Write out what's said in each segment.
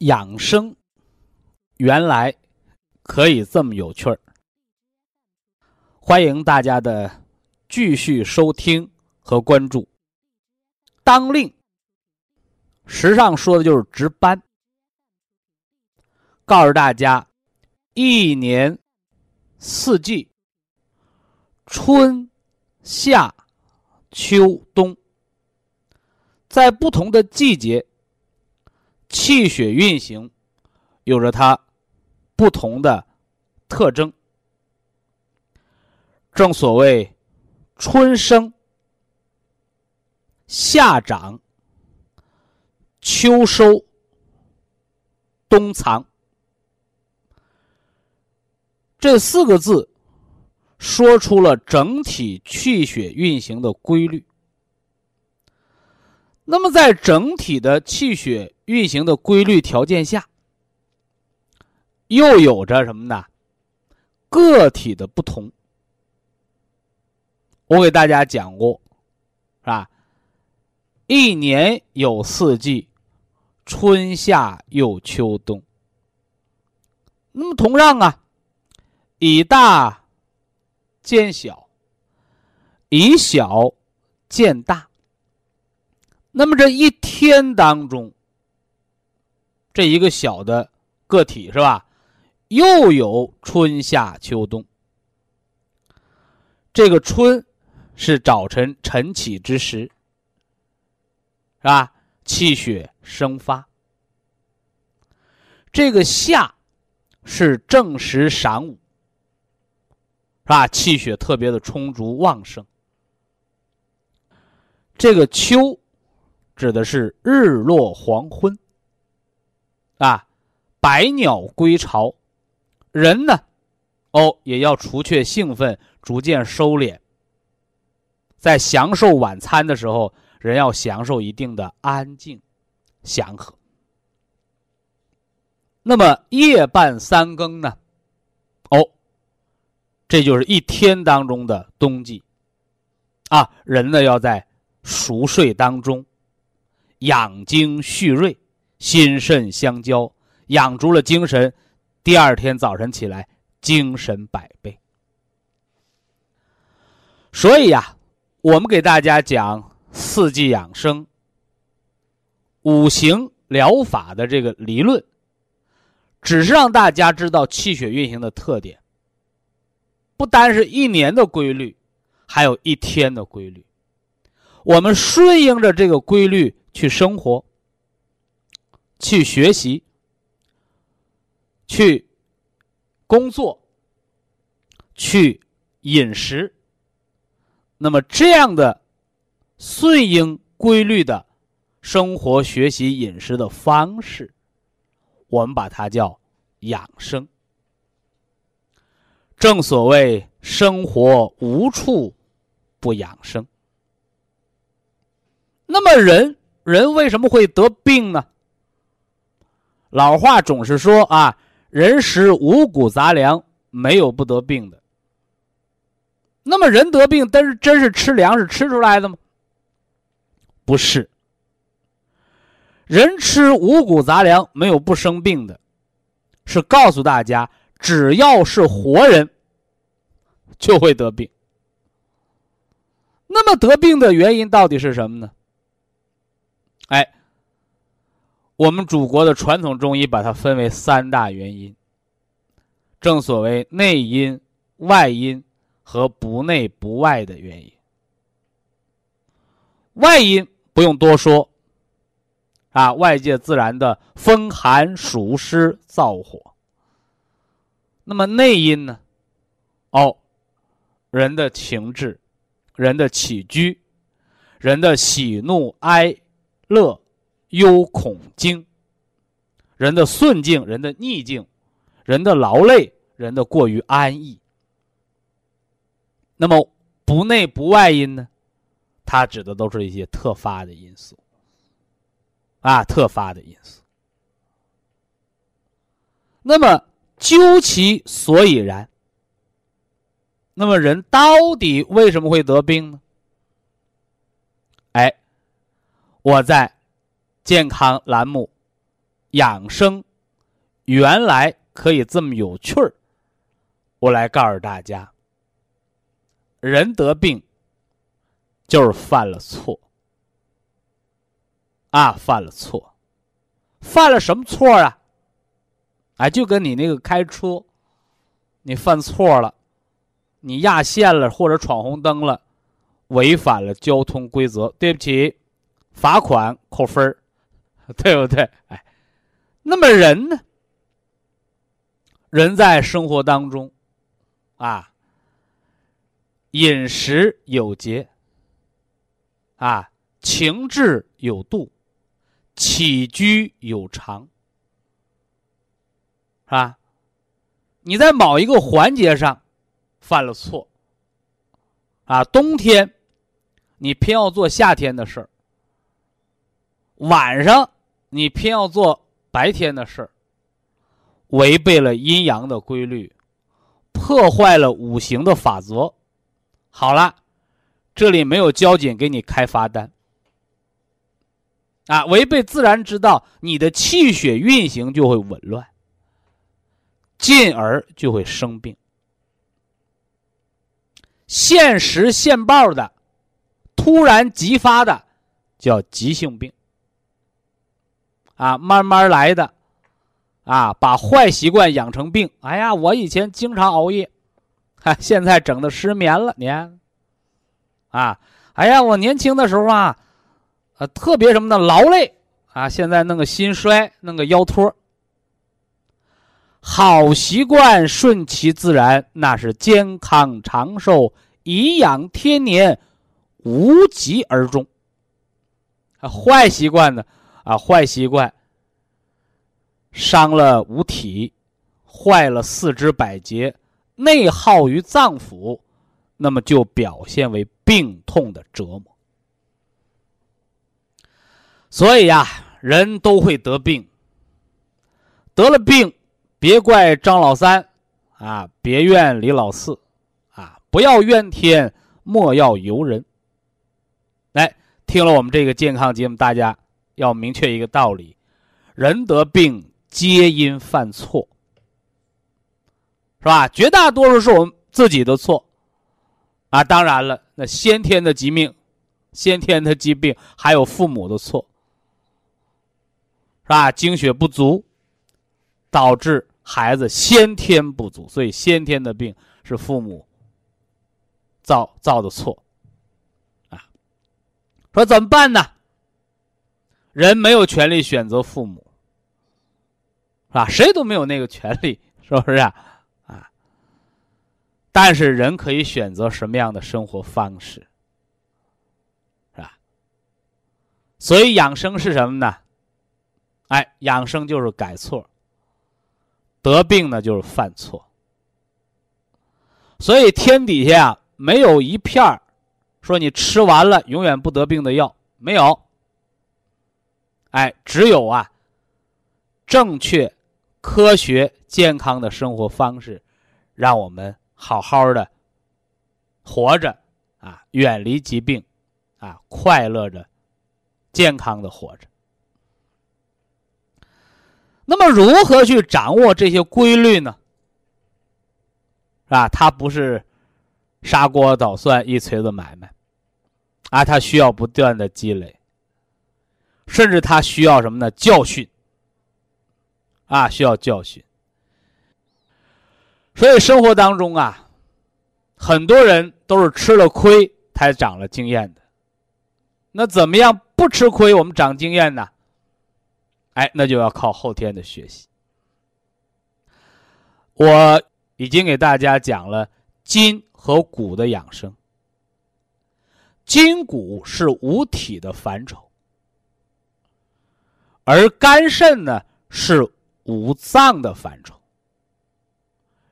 养生原来可以这么有趣儿，欢迎大家的继续收听和关注。当令，时尚说的就是值班，告诉大家，一年四季，春夏秋冬，在不同的季节。气血运行有着它不同的特征。正所谓春生、夏长、秋收、冬藏，这四个字说出了整体气血运行的规律。那么，在整体的气血运行的规律条件下，又有着什么呢？个体的不同。我给大家讲过，是吧？一年有四季，春夏又秋冬。那么，同样啊，以大见小，以小见大。那么这一天当中，这一个小的个体是吧？又有春夏秋冬。这个春是早晨晨起之时，是吧？气血生发。这个夏是正时晌午，是吧？气血特别的充足旺盛。这个秋。指的是日落黄昏，啊，百鸟归巢，人呢，哦，也要除却兴奋，逐渐收敛。在享受晚餐的时候，人要享受一定的安静、祥和。那么夜半三更呢？哦，这就是一天当中的冬季，啊，人呢要在熟睡当中。养精蓄锐，心肾相交，养足了精神，第二天早晨起来精神百倍。所以呀，我们给大家讲四季养生、五行疗法的这个理论，只是让大家知道气血运行的特点，不单是一年的规律，还有一天的规律。我们顺应着这个规律。去生活，去学习，去工作，去饮食。那么这样的顺应规律的生活、学习、饮食的方式，我们把它叫养生。正所谓生活无处不养生。那么人。人为什么会得病呢？老话总是说啊，人食五谷杂粮，没有不得病的。那么人得病，但是真是吃粮食吃出来的吗？不是。人吃五谷杂粮没有不生病的，是告诉大家，只要是活人，就会得病。那么得病的原因到底是什么呢？哎，我们祖国的传统中医把它分为三大原因，正所谓内因、外因和不内不外的原因。外因不用多说，啊，外界自然的风寒暑湿燥火。那么内因呢？哦，人的情志，人的起居，人的喜怒哀乐。忧恐惊，人的顺境，人的逆境，人的劳累，人的过于安逸。那么不内不外因呢？它指的都是一些特发的因素，啊，特发的因素。那么究其所以然，那么人到底为什么会得病呢？哎，我在。健康栏目，养生原来可以这么有趣儿。我来告诉大家，人得病就是犯了错啊，犯了错，犯了什么错啊？哎，就跟你那个开车，你犯错了，你压线了或者闯红灯了，违反了交通规则，对不起，罚款扣分儿。对不对？哎，那么人呢？人在生活当中，啊，饮食有节，啊，情志有度，起居有常，是吧？你在某一个环节上犯了错，啊，冬天你偏要做夏天的事儿，晚上。你偏要做白天的事，违背了阴阳的规律，破坏了五行的法则。好了，这里没有交警给你开罚单啊！违背自然之道，你的气血运行就会紊乱，进而就会生病。现时现报的，突然急发的，叫急性病。啊，慢慢来的，啊，把坏习惯养成病。哎呀，我以前经常熬夜，哈，现在整的失眠了。你看，啊，哎呀，我年轻的时候啊，呃，特别什么的劳累啊，现在弄个心衰，弄个腰托。好习惯顺其自然，那是健康长寿、颐养天年，无疾而终。啊，坏习惯呢？啊，坏习惯伤了五体，坏了四肢百节，内耗于脏腑，那么就表现为病痛的折磨。所以呀，人都会得病。得了病，别怪张老三，啊，别怨李老四，啊，不要怨天，莫要尤人。来，听了我们这个健康节目，大家。要明确一个道理：人得病皆因犯错，是吧？绝大多数是我们自己的错啊！当然了，那先天的疾病、先天的疾病还有父母的错，是吧？精血不足导致孩子先天不足，所以先天的病是父母造造的错啊！说怎么办呢？人没有权利选择父母，是吧？谁都没有那个权利，是不是啊？啊！但是人可以选择什么样的生活方式，是吧？所以养生是什么呢？哎，养生就是改错，得病呢就是犯错。所以天底下啊，没有一片儿说你吃完了永远不得病的药，没有。哎，只有啊，正确、科学、健康的生活方式，让我们好好的活着啊，远离疾病，啊，快乐着、健康的活着。那么，如何去掌握这些规律呢？是吧？它不是砂锅捣蒜一锤子买卖，啊，它需要不断的积累。甚至他需要什么呢？教训，啊，需要教训。所以生活当中啊，很多人都是吃了亏才长了经验的。那怎么样不吃亏，我们长经验呢？哎，那就要靠后天的学习。我已经给大家讲了筋和骨的养生。筋骨是五体的范畴，而肝肾呢是五脏的范畴。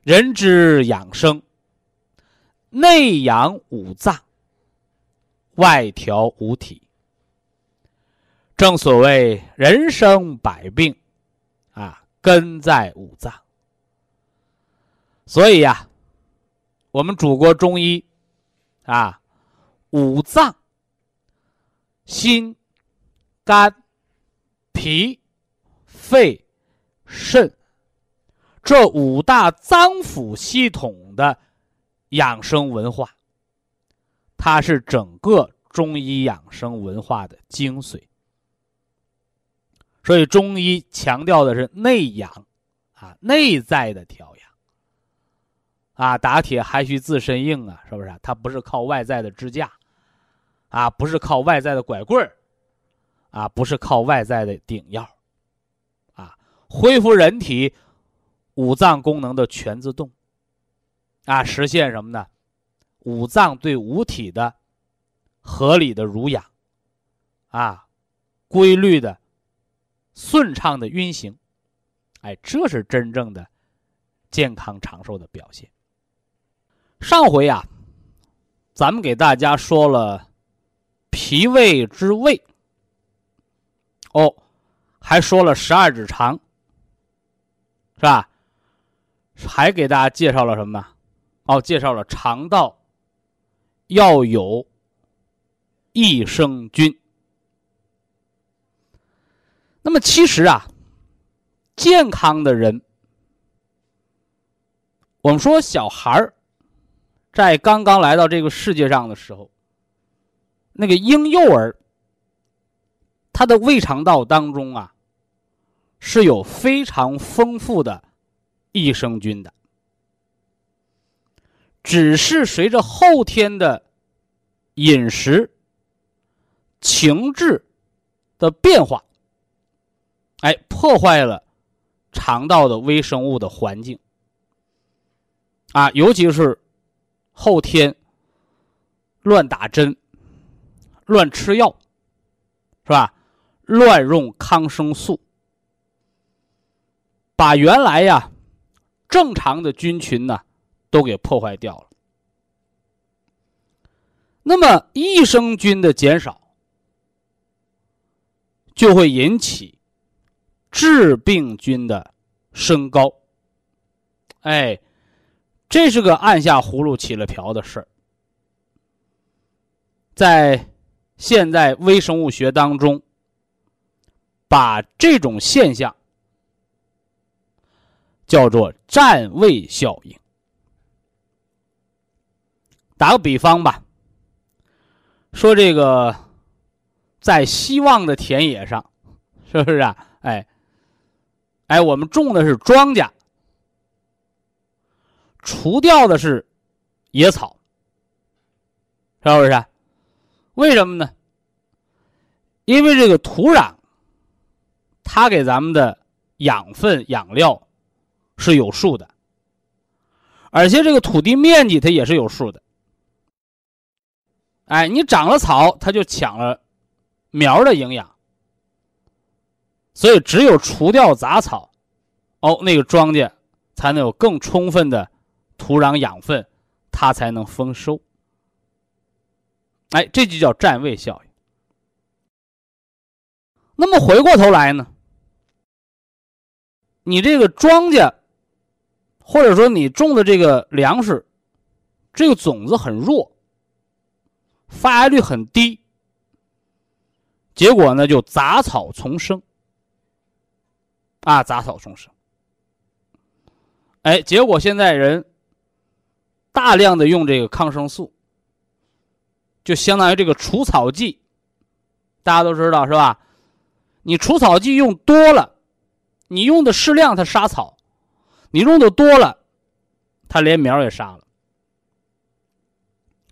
人之养生，内养五脏，外调五体。正所谓人生百病，啊，根在五脏。所以呀，我们祖国中医，啊，五脏，心、肝、脾、肺、肾。这五大脏腑系统的养生文化，它是整个中医养生文化的精髓。所以中医强调的是内养，啊，内在的调养。啊，打铁还需自身硬啊，是不是？它不是靠外在的支架，啊，不是靠外在的拐棍儿，啊，不是靠外在的顶药，啊，恢复人体。五脏功能的全自动，啊，实现什么呢？五脏对五体的合理的濡养，啊，规律的、顺畅的运行，哎，这是真正的健康长寿的表现。上回啊，咱们给大家说了脾胃之胃，哦，还说了十二指肠，是吧？还给大家介绍了什么？哦，介绍了肠道要有益生菌。那么其实啊，健康的人，我们说小孩儿在刚刚来到这个世界上的时候，那个婴幼儿，他的胃肠道当中啊，是有非常丰富的。益生菌的，只是随着后天的饮食、情志的变化，哎，破坏了肠道的微生物的环境啊，尤其是后天乱打针、乱吃药，是吧？乱用抗生素，把原来呀。正常的菌群呢，都给破坏掉了。那么益生菌的减少，就会引起致病菌的升高。哎，这是个按下葫芦起了瓢的事儿。在现在微生物学当中，把这种现象。叫做占位效应。打个比方吧，说这个在希望的田野上，是不是啊？哎，哎，我们种的是庄稼，除掉的是野草，是不是？为什么呢？因为这个土壤，它给咱们的养分养料。是有数的，而且这个土地面积它也是有数的。哎，你长了草，它就抢了苗的营养，所以只有除掉杂草，哦，那个庄稼才能有更充分的土壤养分，它才能丰收。哎，这就叫占位效应。那么回过头来呢，你这个庄稼。或者说你种的这个粮食，这个种子很弱，发芽率很低，结果呢就杂草丛生，啊，杂草丛生。哎，结果现在人大量的用这个抗生素，就相当于这个除草剂，大家都知道是吧？你除草剂用多了，你用的适量，它杀草；你用的多了，它连苗也杀了。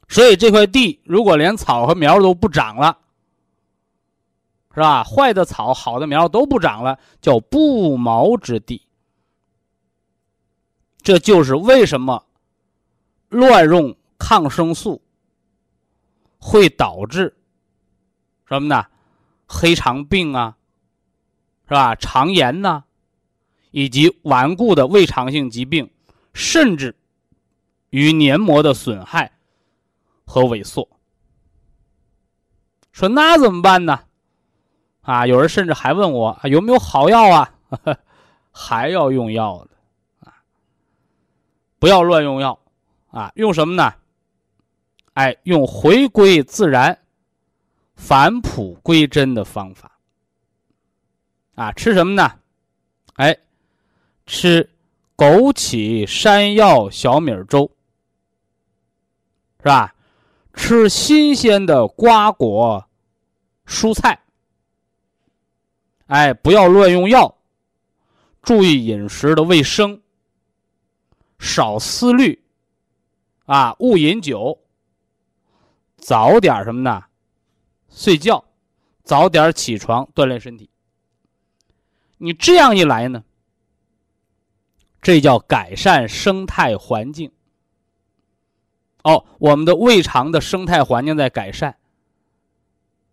所以这块地如果连草和苗都不长了，是吧？坏的草、好的苗都不长了，叫不毛之地。这就是为什么乱用抗生素会导致什么呢？黑肠病啊，是吧？肠炎呐，以及顽固的胃肠性疾病，甚至于黏膜的损害。和萎缩，说那怎么办呢？啊，有人甚至还问我有没有好药啊？还要用药的啊！不要乱用药啊！用什么呢？哎，用回归自然、返璞归真的方法啊！吃什么呢？哎，吃枸杞山药小米粥，是吧？吃新鲜的瓜果、蔬菜，哎，不要乱用药，注意饮食的卫生，少思虑，啊，勿饮酒，早点什么呢？睡觉，早点起床锻炼身体。你这样一来呢，这叫改善生态环境。哦，我们的胃肠的生态环境在改善，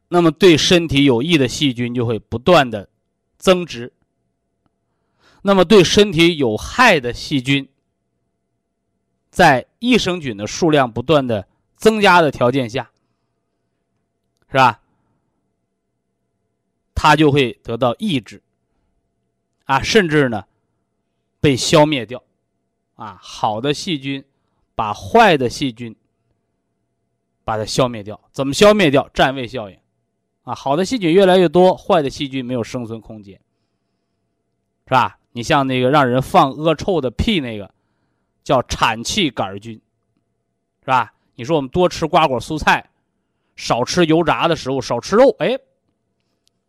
那么对身体有益的细菌就会不断的增殖，那么对身体有害的细菌，在益生菌的数量不断的增加的条件下，是吧？它就会得到抑制，啊，甚至呢被消灭掉，啊，好的细菌。把坏的细菌，把它消灭掉。怎么消灭掉？占位效应，啊，好的细菌越来越多，坏的细菌没有生存空间，是吧？你像那个让人放恶臭的屁那个，叫产气杆菌，是吧？你说我们多吃瓜果蔬菜，少吃油炸的食物，少吃肉，哎，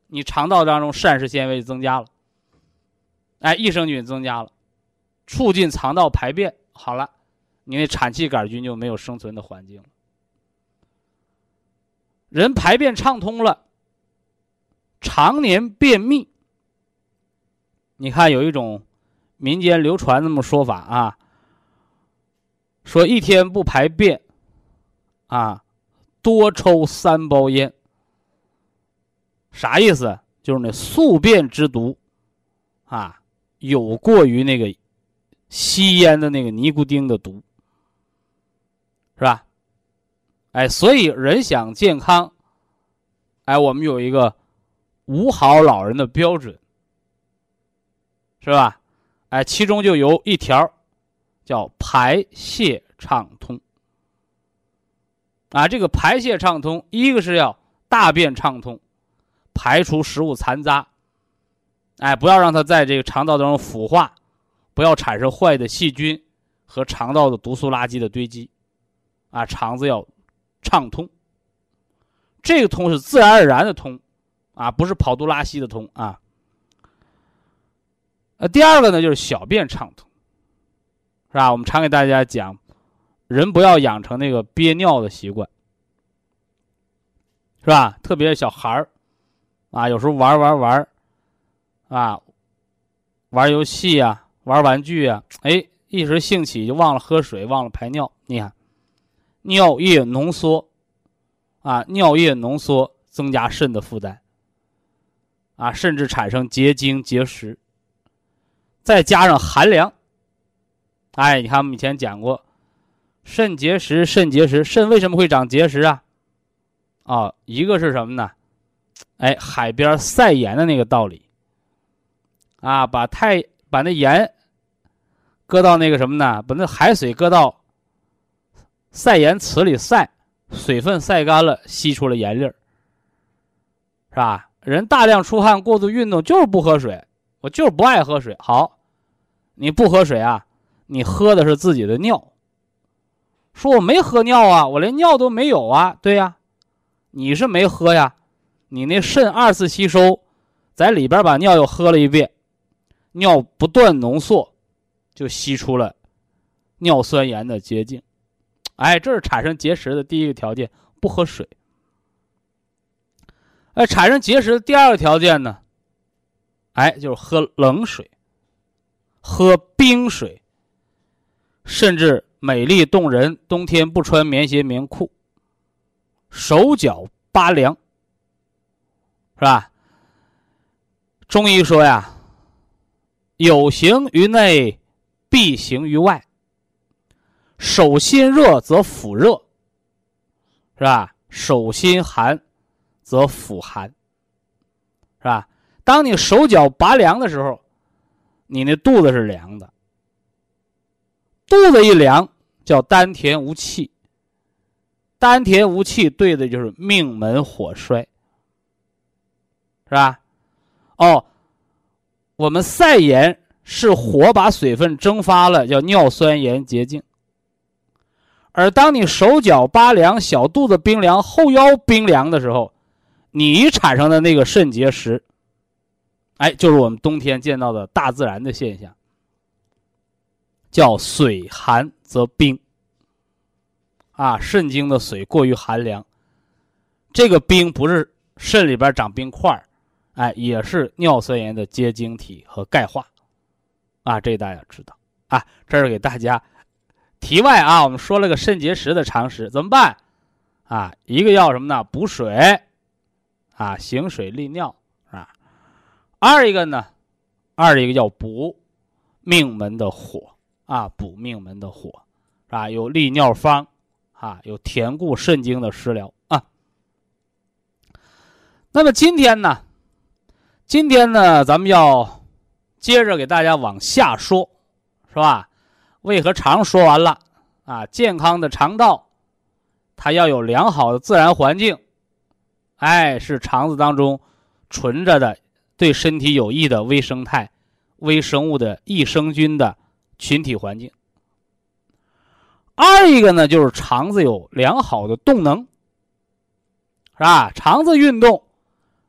你肠道当中膳食纤维增加了，哎，益生菌增加了，促进肠道排便，好了。你那产气杆菌就没有生存的环境了。人排便畅通了，常年便秘。你看有一种民间流传那么说法啊，说一天不排便，啊，多抽三包烟。啥意思？就是那宿便之毒，啊，有过于那个吸烟的那个尼古丁的毒。是吧？哎，所以人想健康，哎，我们有一个五好老人的标准，是吧？哎，其中就有一条叫排泄畅通。啊，这个排泄畅通，一个是要大便畅通，排除食物残渣，哎，不要让它在这个肠道当中腐化，不要产生坏的细菌和肠道的毒素垃圾的堆积。啊，肠子要畅通，这个通是自然而然的通，啊，不是跑肚拉稀的通啊。呃，第二个呢，就是小便畅通，是吧？我们常给大家讲，人不要养成那个憋尿的习惯，是吧？特别是小孩儿，啊，有时候玩玩玩，啊，玩游戏啊，玩玩具呀，哎，一时兴起就忘了喝水，忘了排尿，你看。尿液浓缩，啊，尿液浓缩增加肾的负担，啊，甚至产生结晶结石。再加上寒凉，哎，你看我们以前讲过，肾结石，肾结石，肾为什么会长结石啊？啊，一个是什么呢？哎，海边晒盐的那个道理，啊，把太把那盐搁到那个什么呢？把那海水搁到。晒盐池里晒，水分晒干了，吸出了盐粒儿，是吧？人大量出汗、过度运动就是不喝水，我就是不爱喝水。好，你不喝水啊？你喝的是自己的尿。说我没喝尿啊，我连尿都没有啊。对呀，你是没喝呀，你那肾二次吸收，在里边把尿又喝了一遍，尿不断浓缩，就吸出了尿酸盐的结晶。哎，这是产生结石的第一个条件，不喝水。哎，产生结石的第二个条件呢？哎，就是喝冷水，喝冰水，甚至美丽动人，冬天不穿棉鞋棉裤，手脚拔凉，是吧？中医说呀，有形于内，必行于外。手心热则腹热，是吧？手心寒则腹寒，是吧？当你手脚拔凉的时候，你那肚子是凉的。肚子一凉，叫丹田无气。丹田无气，对的就是命门火衰，是吧？哦，我们塞炎是火把水分蒸发了，叫尿酸盐结晶。而当你手脚拔凉、小肚子冰凉、后腰冰凉的时候，你产生的那个肾结石，哎，就是我们冬天见到的大自然的现象，叫水寒则冰。啊，肾经的水过于寒凉，这个冰不是肾里边长冰块哎，也是尿酸盐的结晶体和钙化。啊，这大家知道啊，这是给大家。题外啊，我们说了个肾结石的常识，怎么办？啊，一个要什么呢？补水，啊，行水利尿，啊。二一个呢，二一个要补命门的火，啊，补命门的火，啊，有利尿方，啊，有填固肾经的食疗啊。那么今天呢，今天呢，咱们要接着给大家往下说，是吧？胃和肠说完了，啊，健康的肠道，它要有良好的自然环境，哎，是肠子当中存着的对身体有益的微生态、微生物的益生菌的群体环境。二一个呢，就是肠子有良好的动能，是吧？肠子运动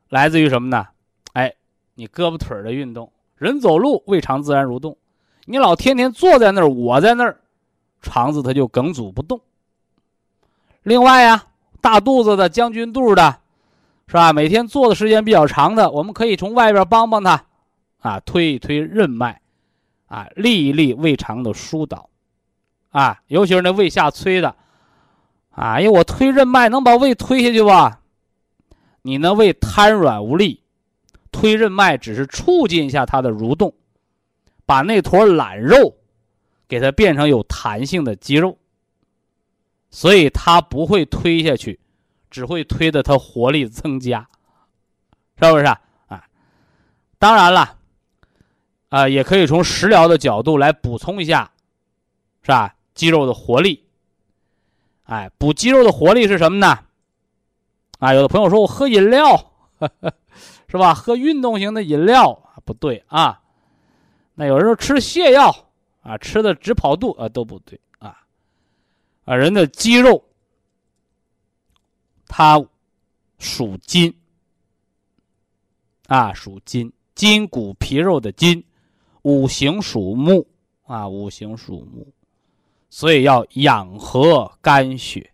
来自于什么呢？哎，你胳膊腿的运动，人走路，胃肠自然蠕动。你老天天坐在那儿，我在那儿，肠子它就梗阻不动。另外呀，大肚子的、将军肚的，是吧？每天坐的时间比较长的，我们可以从外边帮帮他，啊，推一推任脉，啊，利一利胃肠的疏导，啊，尤其是那胃下垂的，啊，因为我推任脉能把胃推下去吧？你那胃瘫软无力，推任脉只是促进一下它的蠕动。把那坨懒肉，给它变成有弹性的肌肉，所以它不会推下去，只会推的它活力增加，是不是啊？当然了，啊，也可以从食疗的角度来补充一下，是吧？肌肉的活力，哎，补肌肉的活力是什么呢？啊，有的朋友说我喝饮料，是吧？喝运动型的饮料不对啊。那有人说吃泻药啊，吃的止跑肚啊都不对啊，啊人的肌肉它属筋啊属筋，筋骨皮肉的筋，五行属木啊五行属木，所以要养和肝血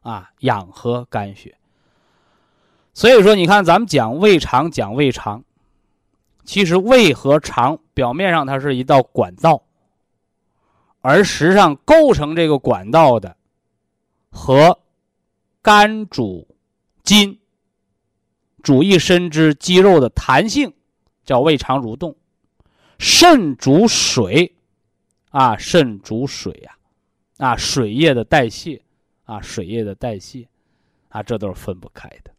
啊养和肝血。所以说你看咱们讲胃肠讲胃肠。其实胃和肠表面上它是一道管道，而实际上构成这个管道的和肝主筋，主一身之肌肉的弹性，叫胃肠蠕动；肾主水，啊，肾主水呀，啊，水液的代谢，啊，水液的代谢，啊，这都是分不开的。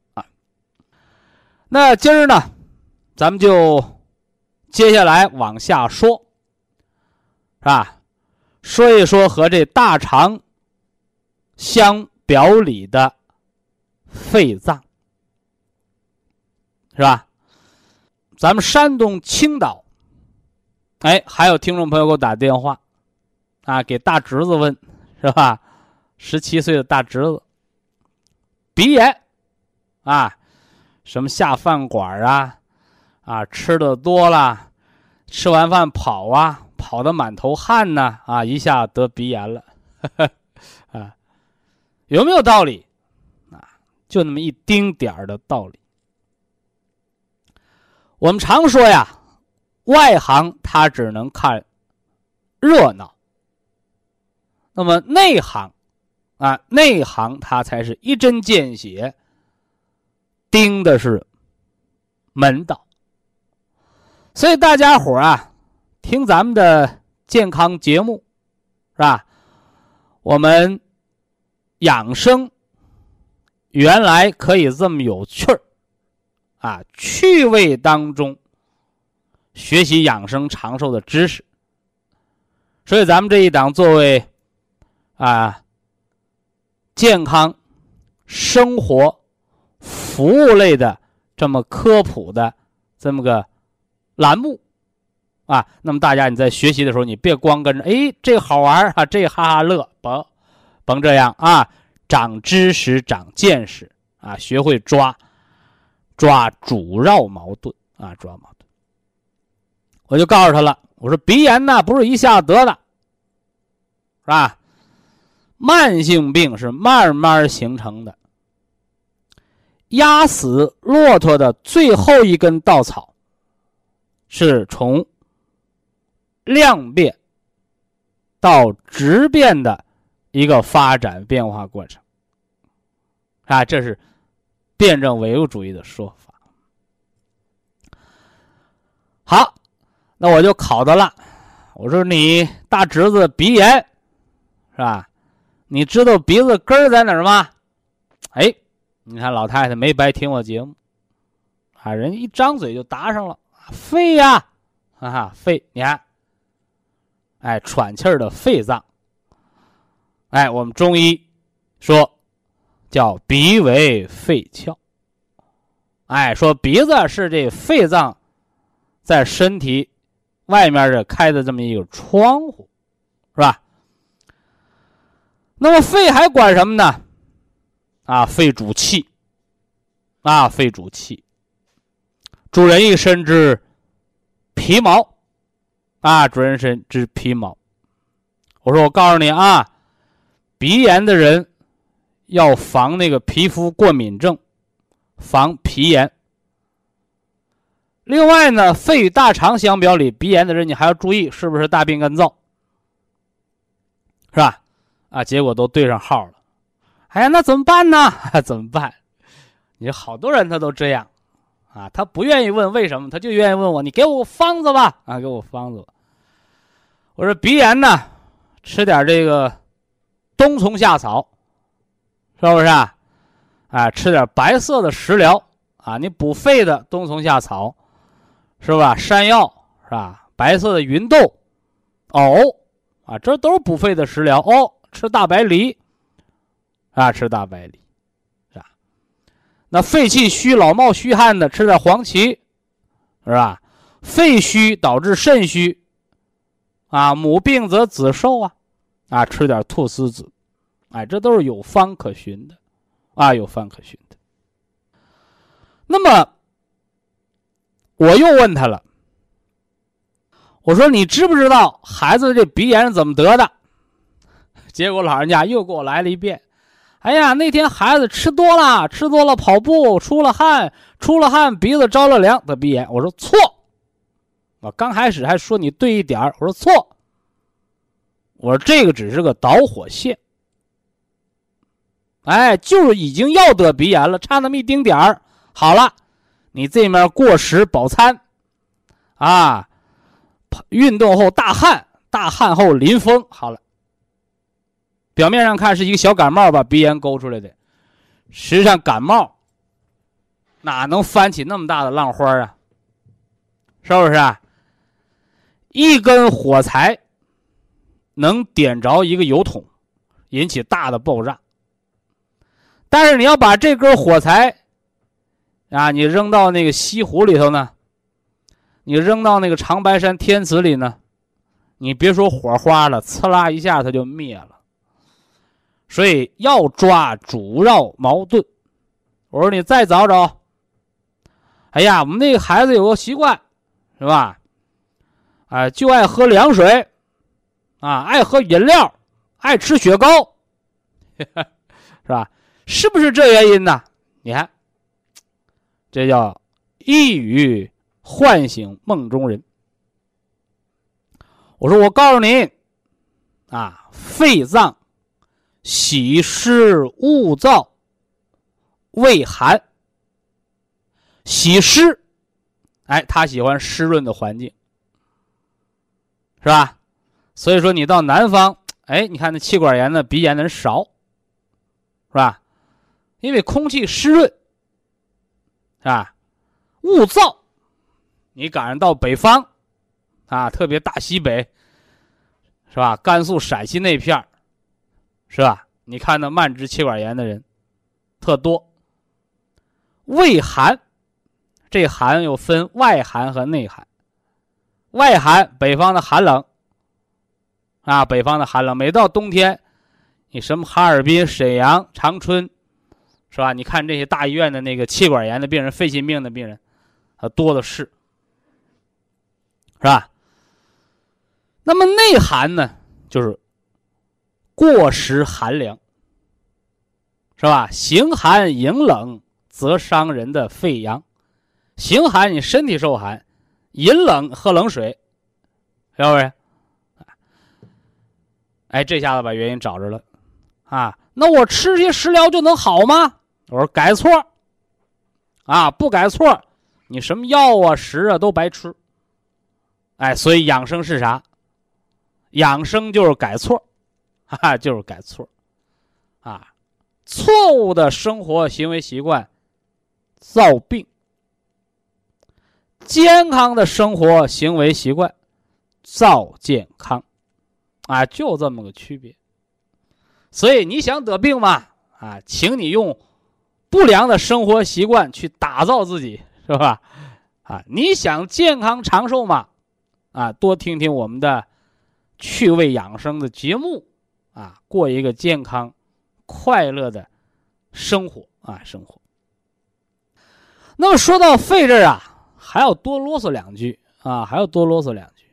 那今儿呢，咱们就。接下来往下说，是吧？说一说和这大肠相表里的肺脏，是吧？咱们山东青岛，哎，还有听众朋友给我打电话，啊，给大侄子问，是吧？十七岁的大侄子，鼻炎，啊，什么下饭馆啊？啊，吃的多了，吃完饭跑啊，跑得满头汗呢，啊，一下得鼻炎了，啊，有没有道理？啊，就那么一丁点儿的道理。我们常说呀，外行他只能看热闹，那么内行，啊，内行他才是一针见血，盯的是门道。所以大家伙啊，听咱们的健康节目，是吧？我们养生原来可以这么有趣儿，啊，趣味当中学习养生长寿的知识。所以咱们这一档作为啊健康生活服务类的这么科普的这么个。栏目，啊，那么大家你在学习的时候，你别光跟着，哎，这好玩啊，这哈哈乐，甭，甭这样啊，长知识，长见识啊，学会抓，抓主要矛盾啊，主要矛盾。我就告诉他了，我说鼻炎呢不是一下子得的，是吧？慢性病是慢慢形成的，压死骆驼的最后一根稻草。是从量变到质变的一个发展变化过程，啊，这是辩证唯物主义的说法。好，那我就考他了。我说你大侄子鼻炎是吧？你知道鼻子根儿在哪儿吗？哎，你看老太太没白听我节目，啊，人一张嘴就答上了。肺呀，啊，肺，你看，哎，喘气儿的肺脏，哎，我们中医说叫鼻为肺窍，哎，说鼻子是这肺脏在身体外面这开的这么一个窗户，是吧？那么肺还管什么呢？啊，肺主气，啊，肺主气。主人一身之皮毛，啊，主人身之皮毛。我说，我告诉你啊，鼻炎的人要防那个皮肤过敏症，防皮炎。另外呢，肺与大肠相表里，鼻炎的人你还要注意是不是大便干燥，是吧？啊，结果都对上号了。哎呀，那怎么办呢？怎么办？你好多人他都这样。啊，他不愿意问为什么，他就愿意问我：“你给我个方子吧，啊，给我方子。”我说：“鼻炎呢，吃点这个冬虫夏草，是不是啊？啊，吃点白色的食疗啊，你补肺的冬虫夏草，是吧？山药是吧？白色的芸豆、藕啊，这都是补肺的食疗哦。吃大白梨啊，吃大白梨。”那肺气虚、老冒虚汗的，吃点黄芪，是吧？肺虚导致肾虚，啊，母病则子受啊，啊，吃点菟丝子，哎，这都是有方可循的，啊，有方可循的。那么，我又问他了，我说你知不知道孩子这鼻炎是怎么得的？结果老人家又给我来了一遍。哎呀，那天孩子吃多了，吃多了跑步出了汗，出了汗鼻子着了凉得鼻炎。我说错，我刚开始还说你对一点我说错，我说这个只是个导火线，哎，就是已经要得鼻炎了，差那么一丁点儿。好了，你这面过食饱餐，啊，运动后大汗，大汗后淋风，好了。表面上看是一个小感冒把鼻炎勾出来的，实际上感冒哪能翻起那么大的浪花啊？是不是啊？一根火柴能点着一个油桶，引起大的爆炸。但是你要把这根火柴啊，你扔到那个西湖里头呢，你扔到那个长白山天池里呢，你别说火花了，呲啦一下它就灭了。所以要抓主要矛盾。我说你再找找。哎呀，我们那个孩子有个习惯，是吧？啊，就爱喝凉水，啊，爱喝饮料，爱吃雪糕，是吧？是不是这原因呢？你看，这叫一语唤醒梦中人。我说，我告诉你，啊，肺脏喜湿恶燥，畏寒，喜湿，哎，他喜欢湿润的环境，是吧？所以说，你到南方，哎，你看那气管炎的、鼻炎的人少，是吧？因为空气湿润，是吧？恶燥，你赶上到北方。啊，特别大西北，是吧？甘肃、陕西那片是吧？你看那慢支气管炎的人，特多。畏寒，这寒又分外寒和内寒。外寒，北方的寒冷，啊，北方的寒冷。每到冬天，你什么哈尔滨、沈阳、长春，是吧？你看这些大医院的那个气管炎的病人、肺心病的病人，啊，多的是，是吧？那么内寒呢，就是过食寒凉，是吧？形寒饮冷则伤人的肺阳，形寒你身体受寒，饮冷喝冷水，是不是？哎，这下子把原因找着了，啊，那我吃些食疗就能好吗？我说改错，啊，不改错，你什么药啊食啊都白吃，哎，所以养生是啥？养生就是改错，哈，就是改错，啊，错误的生活行为习惯造病，健康的生活行为习惯造健康，啊，就这么个区别。所以你想得病吗？啊，请你用不良的生活习惯去打造自己，是吧？啊，你想健康长寿吗？啊，多听听我们的。趣味养生的节目，啊，过一个健康、快乐的生活啊，生活。那么说到肺这儿啊，还要多啰嗦两句啊，还要多啰嗦两句，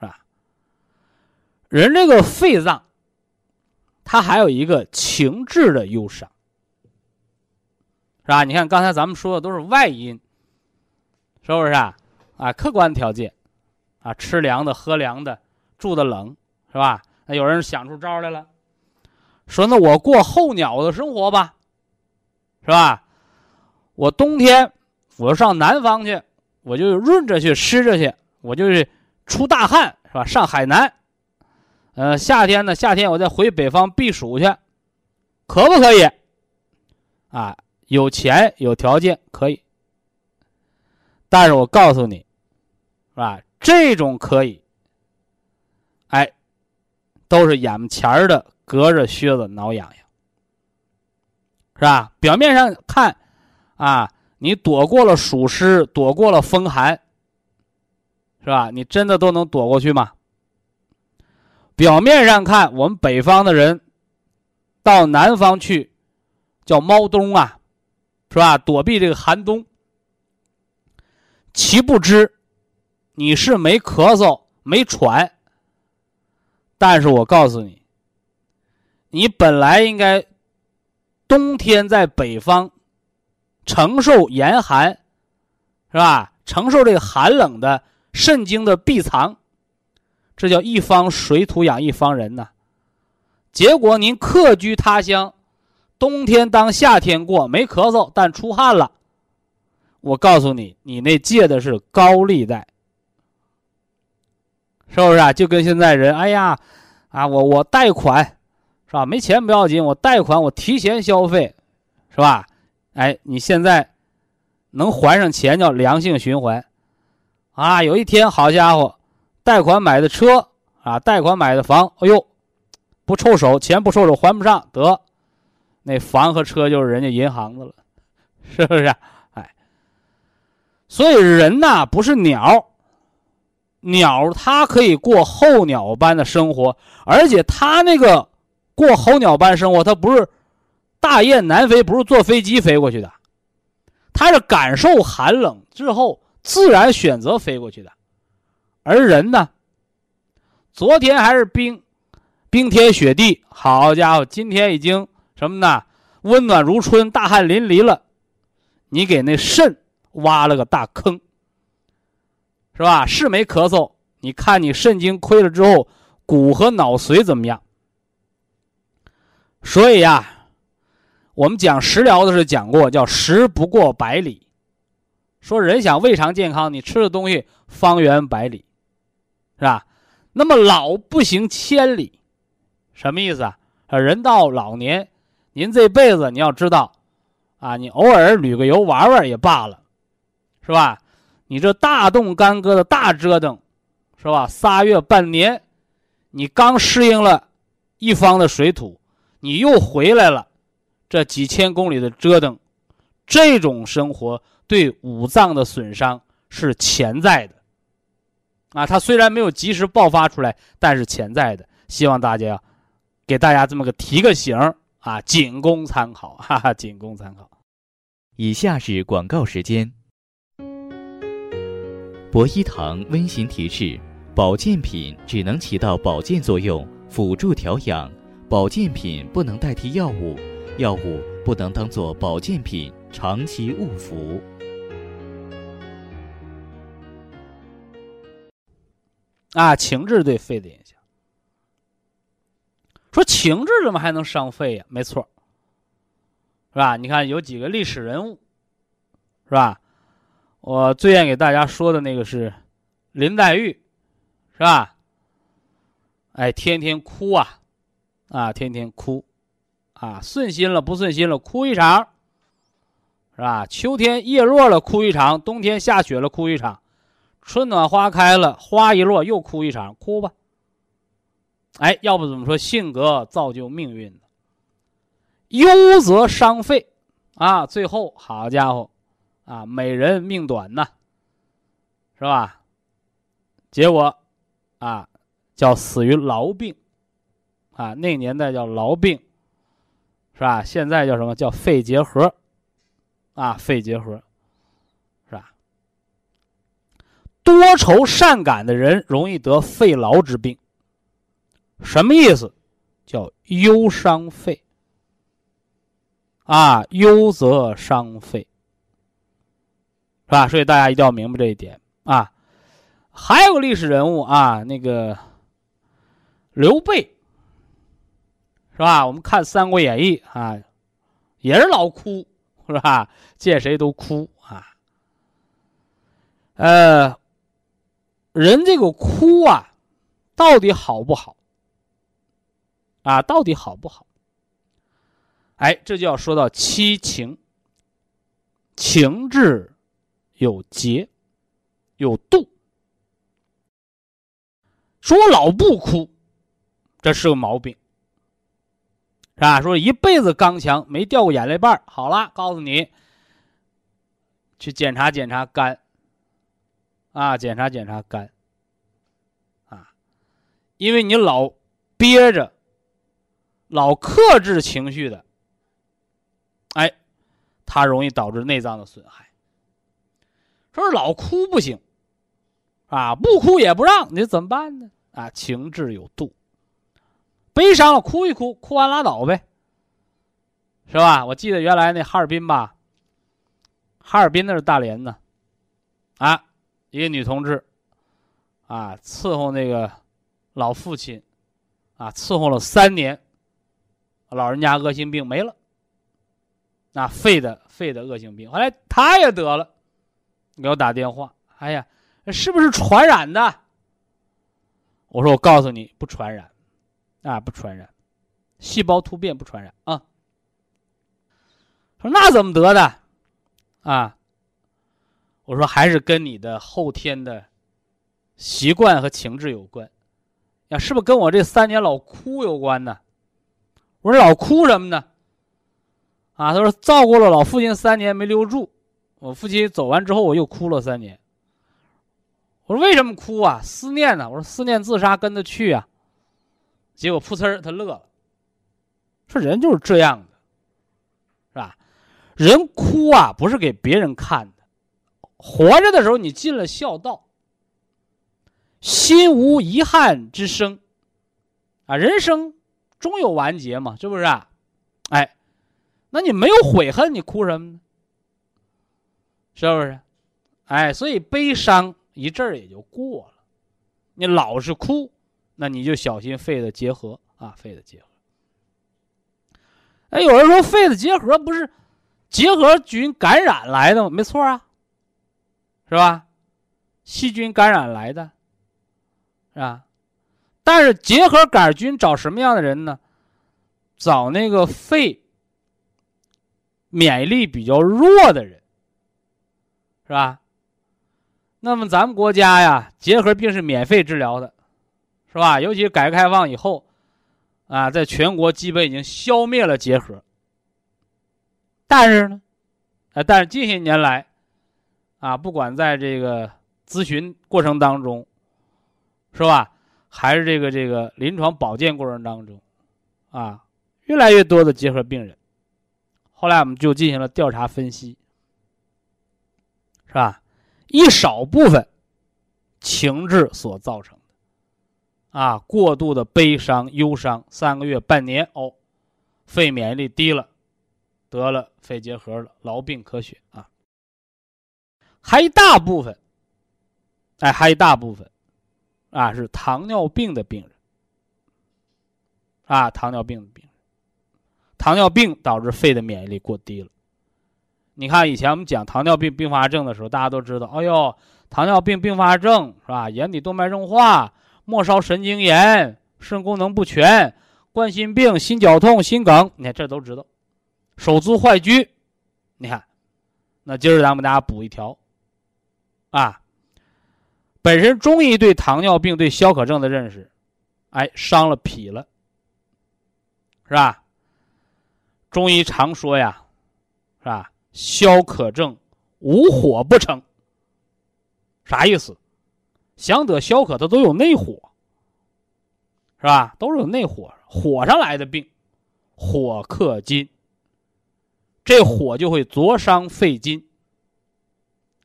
是吧？人这个肺脏，它还有一个情志的忧伤，是吧？你看刚才咱们说的都是外因，是不是啊？啊，客观条件，啊，吃凉的，喝凉的。住的冷，是吧？那有人想出招来了，说：“那我过候鸟的生活吧，是吧？我冬天我上南方去，我就润着去，湿着去，我就是出大汗，是吧？上海南，呃，夏天呢，夏天我再回北方避暑去，可不可以？啊，有钱有条件可以，但是我告诉你，是吧？这种可以。”都是眼前儿的，隔着靴子挠痒痒，是吧？表面上看，啊，你躲过了暑湿，躲过了风寒，是吧？你真的都能躲过去吗？表面上看，我们北方的人到南方去，叫猫冬啊，是吧？躲避这个寒冬，其不知，你是没咳嗽，没喘。但是我告诉你，你本来应该冬天在北方承受严寒，是吧？承受这个寒冷的肾经的闭藏，这叫一方水土养一方人呐。结果您客居他乡，冬天当夏天过，没咳嗽，但出汗了。我告诉你，你那借的是高利贷。是不是啊？就跟现在人，哎呀，啊，我我贷款，是吧？没钱不要紧，我贷款，我提前消费，是吧？哎，你现在能还上钱叫良性循环，啊，有一天好家伙，贷款买的车啊，贷款买的房，哎呦，不抽手，钱不抽手还不上，得，那房和车就是人家银行的了，是不是？哎，所以人呐，不是鸟。鸟它可以过候鸟般的生活，而且它那个过候鸟般生活，它不是大雁南飞，不是坐飞机飞过去的，它是感受寒冷之后自然选择飞过去的，而人呢，昨天还是冰冰天雪地，好家伙，今天已经什么呢？温暖如春，大汗淋漓了。你给那肾挖了个大坑，是吧？是没咳嗽，你看你肾精亏了之后，骨和脑髓怎么样？所以呀，我们讲食疗的时候讲过，叫食不过百里。说人想胃肠健康，你吃的东西方圆百里，是吧？那么老不行千里，什么意思啊？人到老年，您这辈子你要知道，啊，你偶尔旅个游玩玩也罢了，是吧？你这大动干戈的大折腾，是吧？仨月半年，你刚适应了一方的水土。你又回来了，这几千公里的折腾，这种生活对五脏的损伤是潜在的，啊，它虽然没有及时爆发出来，但是潜在的。希望大家给大家这么个提个醒啊，仅供参考，哈哈，仅供参考。以下是广告时间。博一堂温馨提示：保健品只能起到保健作用，辅助调养。保健品不能代替药物，药物不能当做保健品长期误服。啊，情志对肺的影响。说情志怎么还能伤肺呀？没错，是吧？你看有几个历史人物，是吧？我最愿给大家说的那个是林黛玉，是吧？哎，天天哭啊。啊，天天哭，啊，顺心了不顺心了，哭一场，是吧？秋天叶落了，哭一场；冬天下雪了，哭一场；春暖花开了，花一落又哭一场，哭吧。哎，要不怎么说性格造就命运呢？忧则伤肺，啊，最后好家伙，啊，美人命短呐，是吧？结果，啊，叫死于痨病。啊，那年代叫痨病，是吧？现在叫什么叫肺结核？啊，肺结核，是吧？多愁善感的人容易得肺痨之病。什么意思？叫忧伤肺。啊，忧则伤肺，啊？所以大家一定要明白这一点啊。还有个历史人物啊，那个刘备。是吧？我们看《三国演义》啊，也是老哭，是吧？见谁都哭啊。呃，人这个哭啊，到底好不好？啊，到底好不好？哎，这就要说到七情，情志有节，有度。说我老不哭，这是个毛病。是吧？说一辈子刚强，没掉过眼泪瓣好了，告诉你，去检查检查肝。啊，检查检查肝。啊，因为你老憋着，老克制情绪的，哎，它容易导致内脏的损害。说老哭不行，啊，不哭也不让，你怎么办呢？啊，情志有度。悲伤了，哭一哭，哭完拉倒呗，是吧？我记得原来那哈尔滨吧，哈尔滨那是大连呢，啊，一个女同志，啊，伺候那个老父亲，啊，伺候了三年，老人家恶性病没了，那肺的肺的恶性病，后来他也得了，给我打电话，哎呀，是不是传染的？我说我告诉你，不传染。啊，不传染，细胞突变不传染啊。说那怎么得的？啊，我说还是跟你的后天的习惯和情志有关。呀，是不是跟我这三年老哭有关呢？我说老哭什么呢？啊，他说照顾了老父亲三年没留住，我父亲走完之后我又哭了三年。我说为什么哭啊？思念呢？我说思念自杀跟着去啊。结果噗呲，他乐了，说：“人就是这样的，是吧？人哭啊，不是给别人看的。活着的时候，你尽了孝道，心无遗憾之生，啊，人生终有完结嘛，是不是啊？哎，那你没有悔恨，你哭什么呢？是不是？哎，所以悲伤一阵儿也就过了。你老是哭，那你就小心肺的结核啊，肺的结核。哎，有人说肺的结核不是结核菌感染来的吗？没错啊，是吧？细菌感染来的，是吧？但是结核杆菌找什么样的人呢？找那个肺免疫力比较弱的人，是吧？那么咱们国家呀，结核病是免费治疗的，是吧？尤其改革开放以后，啊，在全国基本已经消灭了结核。但是呢，啊，但是近些年来，啊，不管在这个咨询过程当中，是吧？还是这个这个临床保健过程当中，啊，越来越多的结核病人，后来我们就进行了调查分析，是吧？一少部分情志所造成的，啊，过度的悲伤、忧伤，三个月、半年，哦，肺免疫力低了，得了肺结核了，痨病咳血啊。还一大部分，哎，还一大部分，啊，是糖尿病的病人，啊，糖尿病的病人，糖尿病导致肺的免疫力过低了。你看，以前我们讲糖尿病并发症的时候，大家都知道，哎呦，糖尿病并发症是吧？眼底动脉硬化、末梢神经炎、肾功能不全、冠心病、心绞痛、心梗，你看这都知道。手足坏疽，你看，那今儿咱们大家补一条，啊，本身中医对糖尿病、对消渴症的认识，哎，伤了脾了，是吧？中医常说呀，是吧？消渴症无火不成，啥意思？想得消渴，它都有内火，是吧？都是有内火，火上来的病，火克金，这火就会灼伤肺金。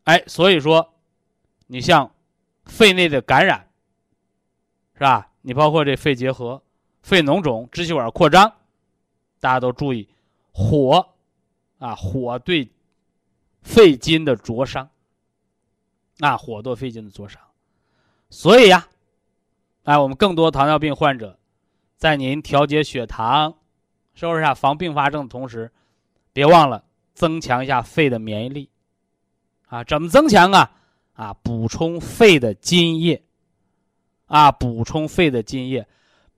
哎，所以说，你像肺内的感染，是吧？你包括这肺结核、肺脓肿、支气管扩张，大家都注意火。啊，火对肺经的灼伤，啊，火对肺经的灼伤，所以呀，哎，我们更多糖尿病患者，在您调节血糖，是不是啊？防并发症的同时，别忘了增强一下肺的免疫力，啊，怎么增强啊？啊，补充肺的津液，啊，补充肺的津液，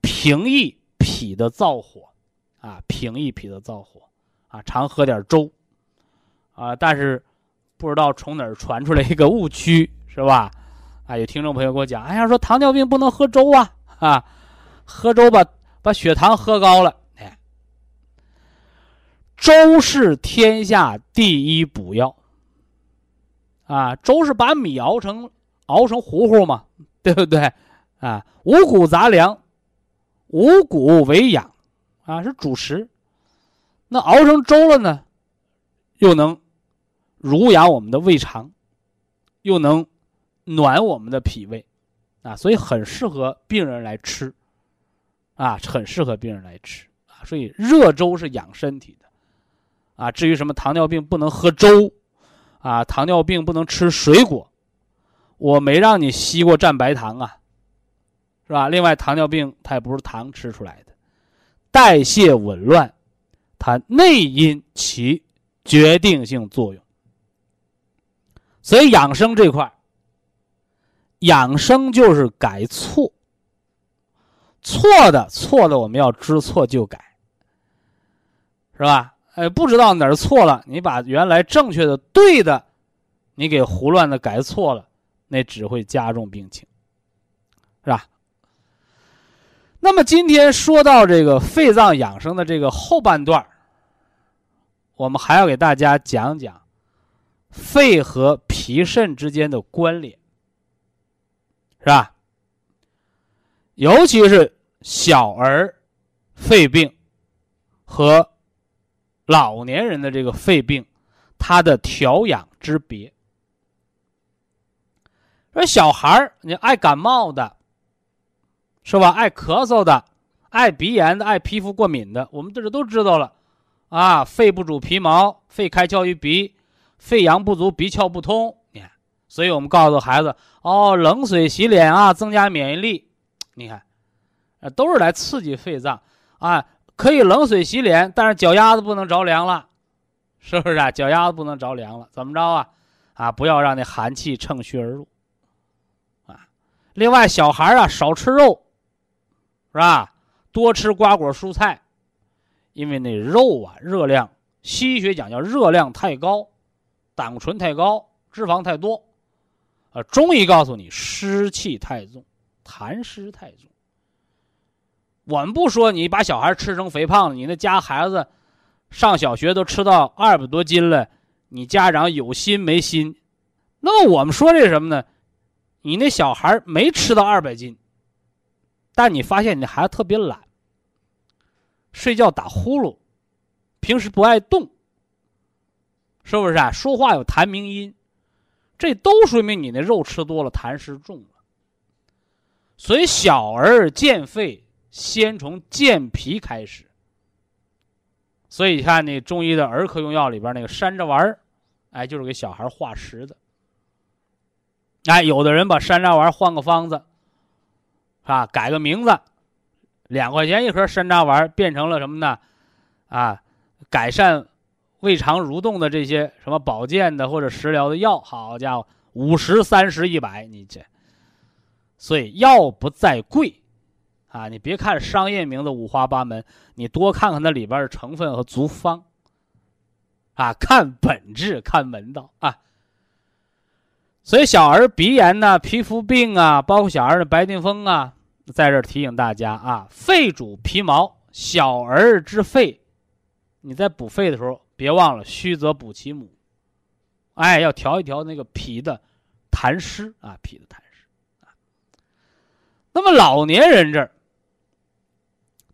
平抑脾的燥火，啊，平抑脾的燥火。啊，常喝点粥，啊，但是不知道从哪儿传出来一个误区，是吧？啊，有听众朋友给我讲，哎呀，说糖尿病不能喝粥啊，啊，喝粥把把血糖喝高了。哎，粥是天下第一补药，啊，粥是把米熬成熬成糊糊嘛，对不对？啊，五谷杂粮，五谷为养，啊，是主食。那熬成粥了呢，又能濡养我们的胃肠，又能暖我们的脾胃，啊，所以很适合病人来吃，啊，很适合病人来吃啊。所以热粥是养身体的，啊，至于什么糖尿病不能喝粥，啊，糖尿病不能吃水果，我没让你西瓜蘸白糖啊，是吧？另外，糖尿病它也不是糖吃出来的，代谢紊乱。它内因起决定性作用，所以养生这块养生就是改错，错的错的我们要知错就改，是吧？哎，不知道哪儿错了，你把原来正确的对的，你给胡乱的改错了，那只会加重病情，是吧？那么今天说到这个肺脏养生的这个后半段我们还要给大家讲讲肺和脾肾之间的关联，是吧？尤其是小儿肺病和老年人的这个肺病，它的调养之别。说小孩儿你爱感冒的，是吧？爱咳嗽的，爱鼻炎的，爱皮肤过敏的，我们这都知道了啊。肺不主皮毛，肺开窍于鼻，肺阳不足，鼻窍不通。你看，所以我们告诉孩子哦，冷水洗脸啊，增加免疫力。你看，呃，都是来刺激肺脏啊。可以冷水洗脸，但是脚丫子不能着凉了，是不是啊？脚丫子不能着凉了，怎么着啊？啊，不要让那寒气乘虚而入。啊，另外小孩啊少吃肉，是吧？多吃瓜果蔬菜，因为那肉啊热量，西医学讲叫热量太高，胆固醇太高，脂肪太多。啊，中医告诉你湿气太重，痰湿太重。我们不说你把小孩吃成肥胖了，你那家孩子上小学都吃到二百多斤了，你家长有心没心？那么我们说这什么呢？你那小孩没吃到二百斤，但你发现你孩子特别懒，睡觉打呼噜，平时不爱动，是不是啊？说话有痰鸣音，这都说明你那肉吃多了，痰湿重了。所以小儿健肺。先从健脾开始，所以你看那中医的儿科用药里边那个山楂丸儿，哎，就是给小孩化食的。哎，有的人把山楂丸换个方子，啊，改个名字，两块钱一盒山楂丸变成了什么呢？啊，改善胃肠蠕动的这些什么保健的或者食疗的药，好家伙，五十、三十、一百，你这，所以药不在贵。啊，你别看商业名字五花八门，你多看看那里边的成分和足方。啊，看本质，看门道啊。所以小儿鼻炎呢、皮肤病啊，包括小儿的白癜风啊，在这提醒大家啊，肺主皮毛，小儿之肺，你在补肺的时候，别忘了虚则补其母，哎，要调一调那个脾的痰湿啊，脾的痰湿啊。那么老年人这儿。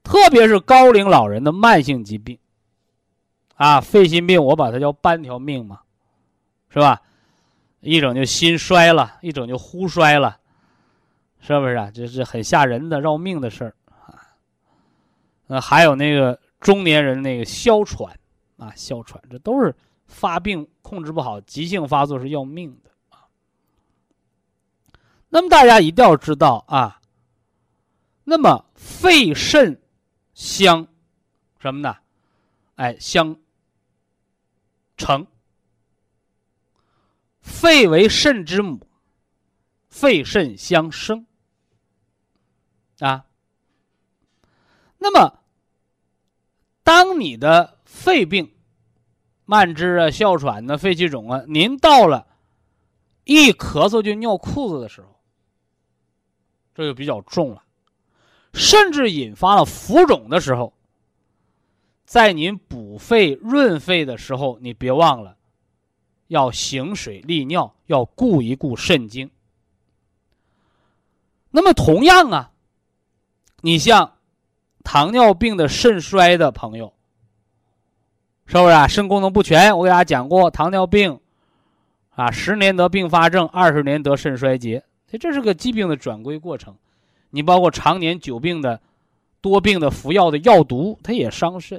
特别是高龄老人的慢性疾病，啊，肺心病，我把它叫半条命嘛，是吧？一整就心衰了，一整就呼衰了，是不是啊？这是很吓人的要命的事儿啊。那还有那个中年人那个哮喘啊，哮喘，这都是发病控制不好，急性发作是要命的啊。那么大家一定要知道啊，那么肺肾。相，什么呢？哎，相成。肺为肾之母，肺肾相生。啊，那么，当你的肺病、慢支啊、哮喘呢、肺气肿啊，您到了一咳嗽就尿裤子的时候，这就比较重了。甚至引发了浮肿的时候，在您补肺润肺的时候，你别忘了要行水利尿，要顾一顾肾经。那么同样啊，你像糖尿病的肾衰的朋友，是不是啊？肾功能不全，我给大家讲过，糖尿病啊，十年得并发症，二十年得肾衰竭，这这是个疾病的转归过程。你包括常年久病的、多病的服药的药毒，它也伤肾，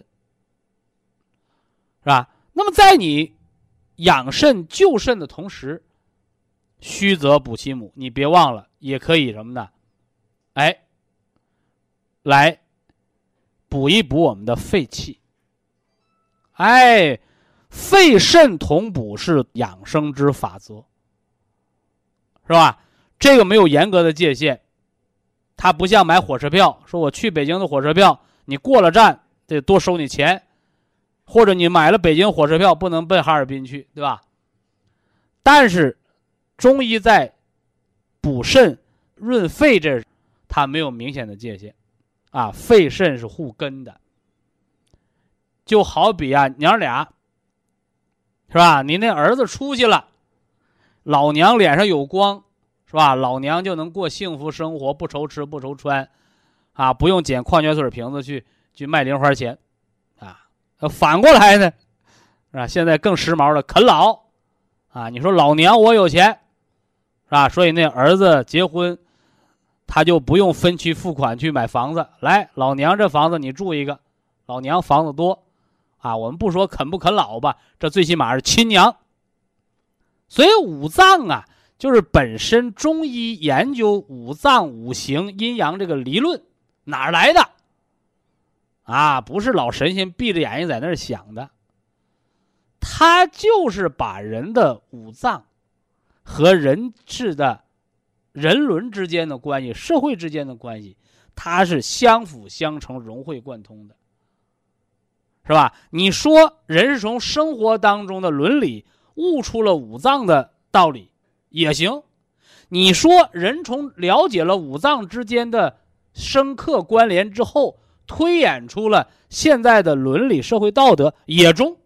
是吧？那么在你养肾救肾的同时，虚则补其母，你别忘了，也可以什么呢？哎，来补一补我们的肺气。哎，肺肾同补是养生之法则，是吧？这个没有严格的界限。它不像买火车票，说我去北京的火车票，你过了站得多收你钱，或者你买了北京火车票不能奔哈尔滨去，对吧？但是，中医在补肾润肺这，它没有明显的界限，啊，肺肾是互根的。就好比啊，娘俩，是吧？你那儿子出去了，老娘脸上有光。是吧？老娘就能过幸福生活，不愁吃不愁穿，啊，不用捡矿泉水瓶子去去卖零花钱，啊，反过来呢，是吧？现在更时髦的啃老，啊，你说老娘我有钱，是吧？所以那儿子结婚，他就不用分期付款去买房子。来，老娘这房子你住一个，老娘房子多，啊，我们不说啃不啃老吧，这最起码是亲娘。所以五脏啊，就是本身中医研究五脏五行阴阳这个理论哪儿来的？啊，不是老神仙闭着眼睛在那儿想的，他就是把人的五脏。和人质的人伦之间的关系，社会之间的关系，它是相辅相成、融会贯通的，是吧？你说人是从生活当中的伦理悟出了五脏的道理，也行；你说人从了解了五脏之间的深刻关联之后，推演出了现在的伦理社会道德，也中，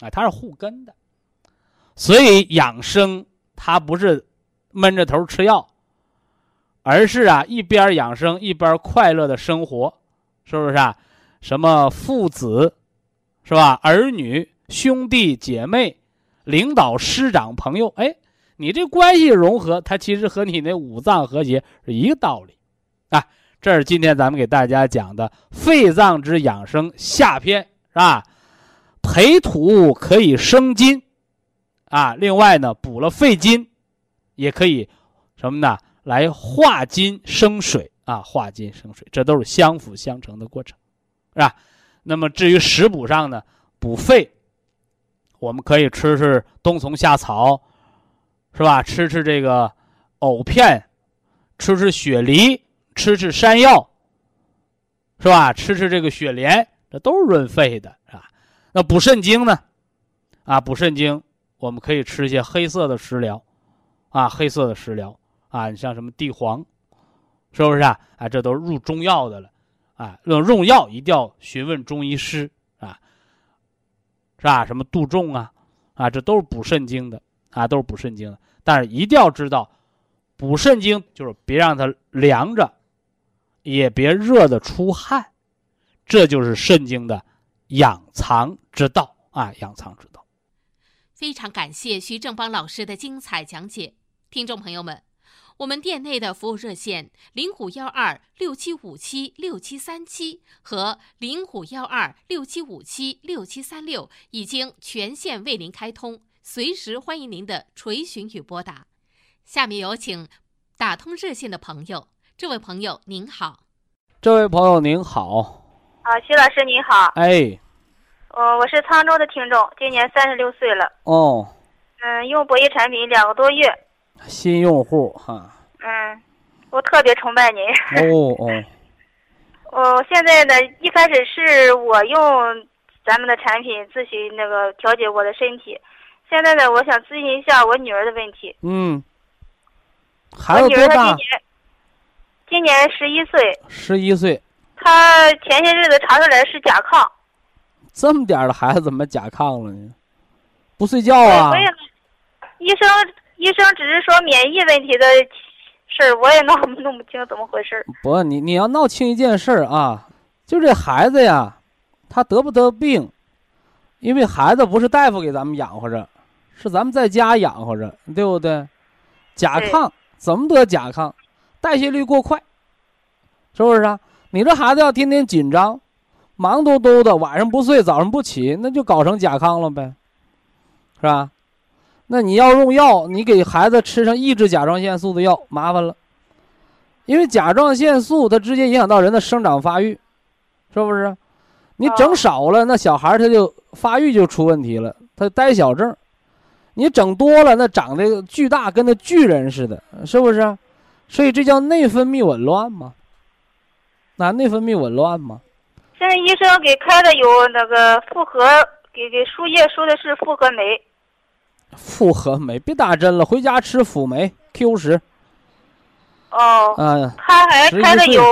啊，它是互根的，所以养生。它不是闷着头吃药，而是啊一边养生一边快乐的生活，是不是啊？什么父子，是吧？儿女、兄弟姐妹、领导、师长、朋友，哎，你这关系融合，它其实和你那五脏和谐是一个道理，啊，这是今天咱们给大家讲的肺脏之养生下篇，是吧？培土可以生金。啊，另外呢，补了肺金，也可以什么呢？来化金生水啊，化金生水，这都是相辅相成的过程，是吧？那么至于食补上呢，补肺，我们可以吃吃冬虫夏草，是吧？吃吃这个藕片，吃吃雪梨，吃吃山药，是吧？吃吃这个雪莲，这都是润肺的，是吧？那补肾精呢？啊，补肾精。我们可以吃一些黑色的食疗，啊，黑色的食疗啊，你像什么地黄，是不是啊？啊，这都是入中药的了，啊，用用药一定要询问中医师啊，是吧？什么杜仲啊，啊，这都是补肾精的啊，都是补肾精的。但是一定要知道，补肾精就是别让它凉着，也别热的出汗，这就是肾精的养藏之道啊，养藏之道。非常感谢徐正邦老师的精彩讲解，听众朋友们，我们店内的服务热线零五幺二六七五七六七三七和零五幺二六七五七六七三六已经全线为您开通，随时欢迎您的垂询与拨打。下面有请打通热线的朋友，这位朋友您好，这位朋友您好，啊，徐老师您好，哎。哦，我是沧州的听众，今年三十六岁了。哦，嗯，用博弈产品两个多月。新用户哈。嗯，我特别崇拜您。哦哦。哦现在呢，一开始是我用咱们的产品咨询那个调节我的身体，现在呢，我想咨询一下我女儿的问题。嗯。孩子多大？今年十一岁。十一岁。她前些日子查出来是甲亢。这么点儿的孩子怎么甲亢了呢？不睡觉啊？医生医生只是说免疫问题的事儿，我也闹弄不清怎么回事不，你你要闹清一件事儿啊，就这孩子呀，他得不得病？因为孩子不是大夫给咱们养活着，是咱们在家养活着，对不对？甲亢怎么得甲亢？代谢率过快，是不是啊？你这孩子要天天紧张。忙嘟嘟的，晚上不睡，早上不起，那就搞成甲亢了呗，是吧？那你要用药，你给孩子吃上抑制甲状腺素的药，麻烦了，因为甲状腺素它直接影响到人的生长发育，是不是？你整少了，那小孩他就发育就出问题了，他呆小症；你整多了，那长得巨大，跟那巨人似的，是不是？所以这叫内分泌紊乱嘛？那内分泌紊乱嘛？现在医生给开的有那个复合，给给输液输的是复合酶。复合酶，别打针了，回家吃辅酶 Q 十。哦。嗯。他还开的有，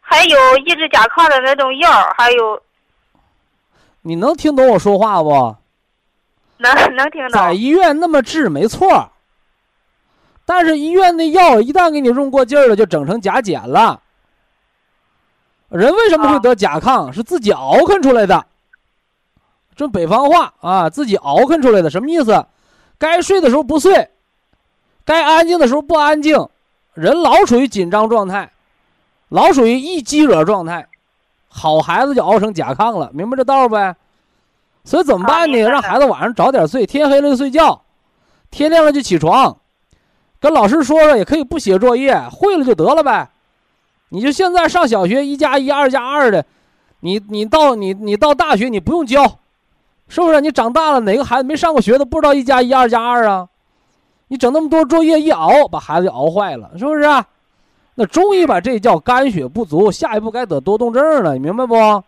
还有抑制甲亢的那种药，还有。你能听懂我说话不？能能听懂。在医院那么治没错，但是医院的药一旦给你用过劲儿了，就整成甲减了。人为什么会得甲亢？是自己熬啃出来的。这北方话啊，自己熬啃出来的，什么意思？该睡的时候不睡，该安静的时候不安静，人老处于紧张状态，老属于一激惹状态，好孩子就熬成甲亢了，明白这道呗？所以怎么办呢？让孩子晚上早点睡，天黑了就睡觉，天亮了就起床，跟老师说说，也可以不写作业，会了就得了呗。你就现在上小学，一加一，二加二的，你你到你你到大学，你不用教，是不是？你长大了，哪个孩子没上过学的不知道一加一，二加二啊？你整那么多作业一熬，把孩子就熬坏了，是不是？啊那中医把，这叫肝血不足，下一步该得多动症了，你明白不？啊，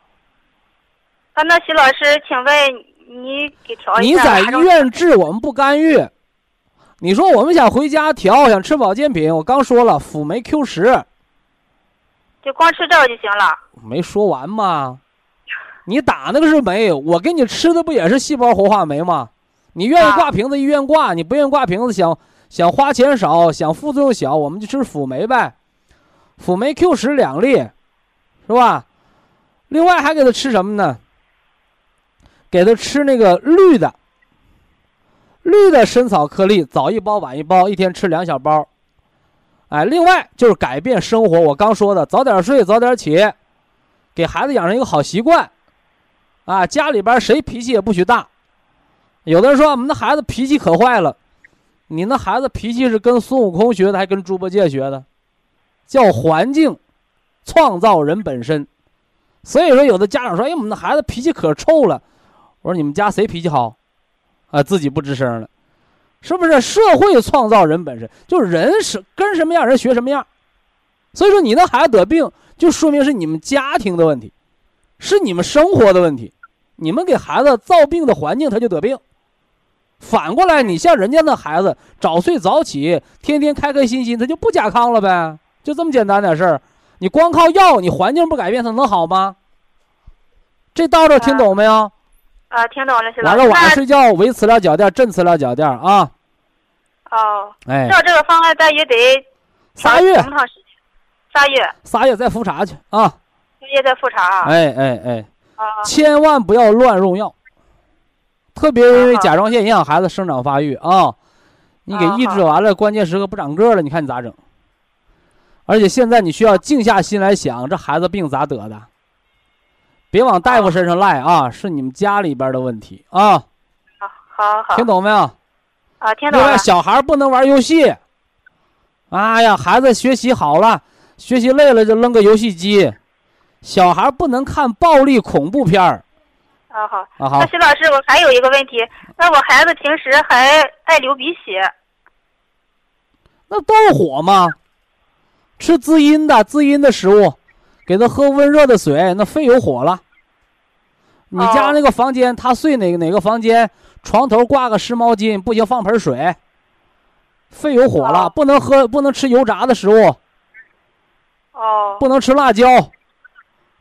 那徐老师，请问你给调一下？你在医院治，我们不干预。你说我们想回家调，想吃保健品，我刚说了，辅酶 Q 十，就光吃这个就行了。没说完吗？你打那个是酶，我给你吃的不也是细胞活化酶吗？你愿意挂瓶子医院挂，你不愿意挂瓶子，想想花钱少，想副作用小，我们就吃辅酶呗，辅酶 Q 十两粒，是吧？另外还给他吃什么呢？给他吃那个绿的，绿的参草颗粒，早一包晚一包，一天吃两小包。哎，另外就是改变生活，我刚说的，早点睡，早点起，给孩子养成一个好习惯。啊，家里边谁脾气也不许大。有的人说我们的孩子脾气可坏了，你那孩子脾气是跟孙悟空学的，还跟猪八戒学的？叫环境创造人本身。所以说，有的家长说：“哎，我们的孩子脾气可臭了。”我说你们家谁脾气好，啊，自己不吱声了，是不是？社会创造人本身就是人是跟什么样人学什么样，所以说你那孩子得病，就说明是你们家庭的问题，是你们生活的问题，你们给孩子造病的环境，他就得病。反过来，你像人家那孩子早睡早起，天天开开心心，他就不甲亢了呗，就这么简单点事儿。你光靠药，你环境不改变，他能好吗？这道道听懂没有？啊，听懂了，是完了，晚上睡觉围磁疗脚垫，镇磁疗脚垫啊。哦。哎。照这个方案，大约得仨月。多长时间？仨月。仨月再复查去啊。仨月再复查啊。哎哎哎。啊。千万不要乱用药，特别因为甲状腺影响孩子生长发育啊。你给抑制完了，关键时刻不长个了，你看你咋整？而且现在你需要静下心来想，这孩子病咋得的？别往大夫身上赖啊，是你们家里边的问题啊。好，好，好。听懂没有？啊，听懂了。小孩不能玩游戏。哎呀，孩子学习好了，学习累了就扔个游戏机。小孩不能看暴力恐怖片儿。啊好。啊好。那徐老师，我还有一个问题，那我孩子平时还爱流鼻血。那都是火吗？吃滋阴的滋阴的食物，给他喝温热的水，那肺有火了。你家那个房间，他睡哪个哪个房间？床头挂个湿毛巾，不行放盆水。肺有火了，不能喝，不能吃油炸的食物。哦。不能吃辣椒，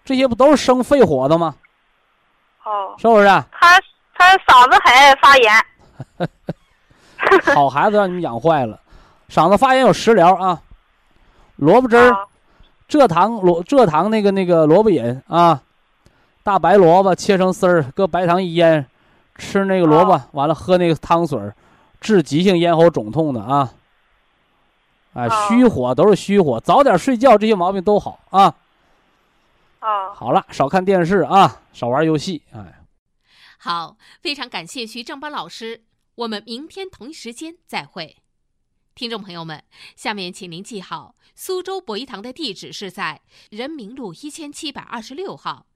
这些不都是生肺火的吗？哦。是不是？他他嗓子还发炎。好孩子让你们养坏了，嗓子发炎有食疗啊，萝卜汁儿，蔗糖萝蔗糖那个那个萝卜饮啊。大白萝卜切成丝儿，搁白糖一腌，吃那个萝卜，完了喝那个汤水治急性咽喉肿痛的啊。哎，虚火都是虚火，早点睡觉，这些毛病都好啊。哦。好了，少看电视啊，少玩游戏。哎。好，非常感谢徐正邦老师，我们明天同一时间再会。听众朋友们，下面请您记好，苏州博一堂的地址是在人民路一千七百二十六号。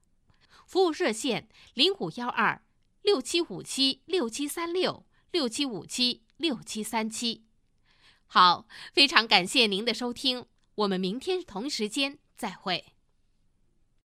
服务热线零五幺二六七五七六七三六六七五七六七三七，好，非常感谢您的收听，我们明天同时间再会。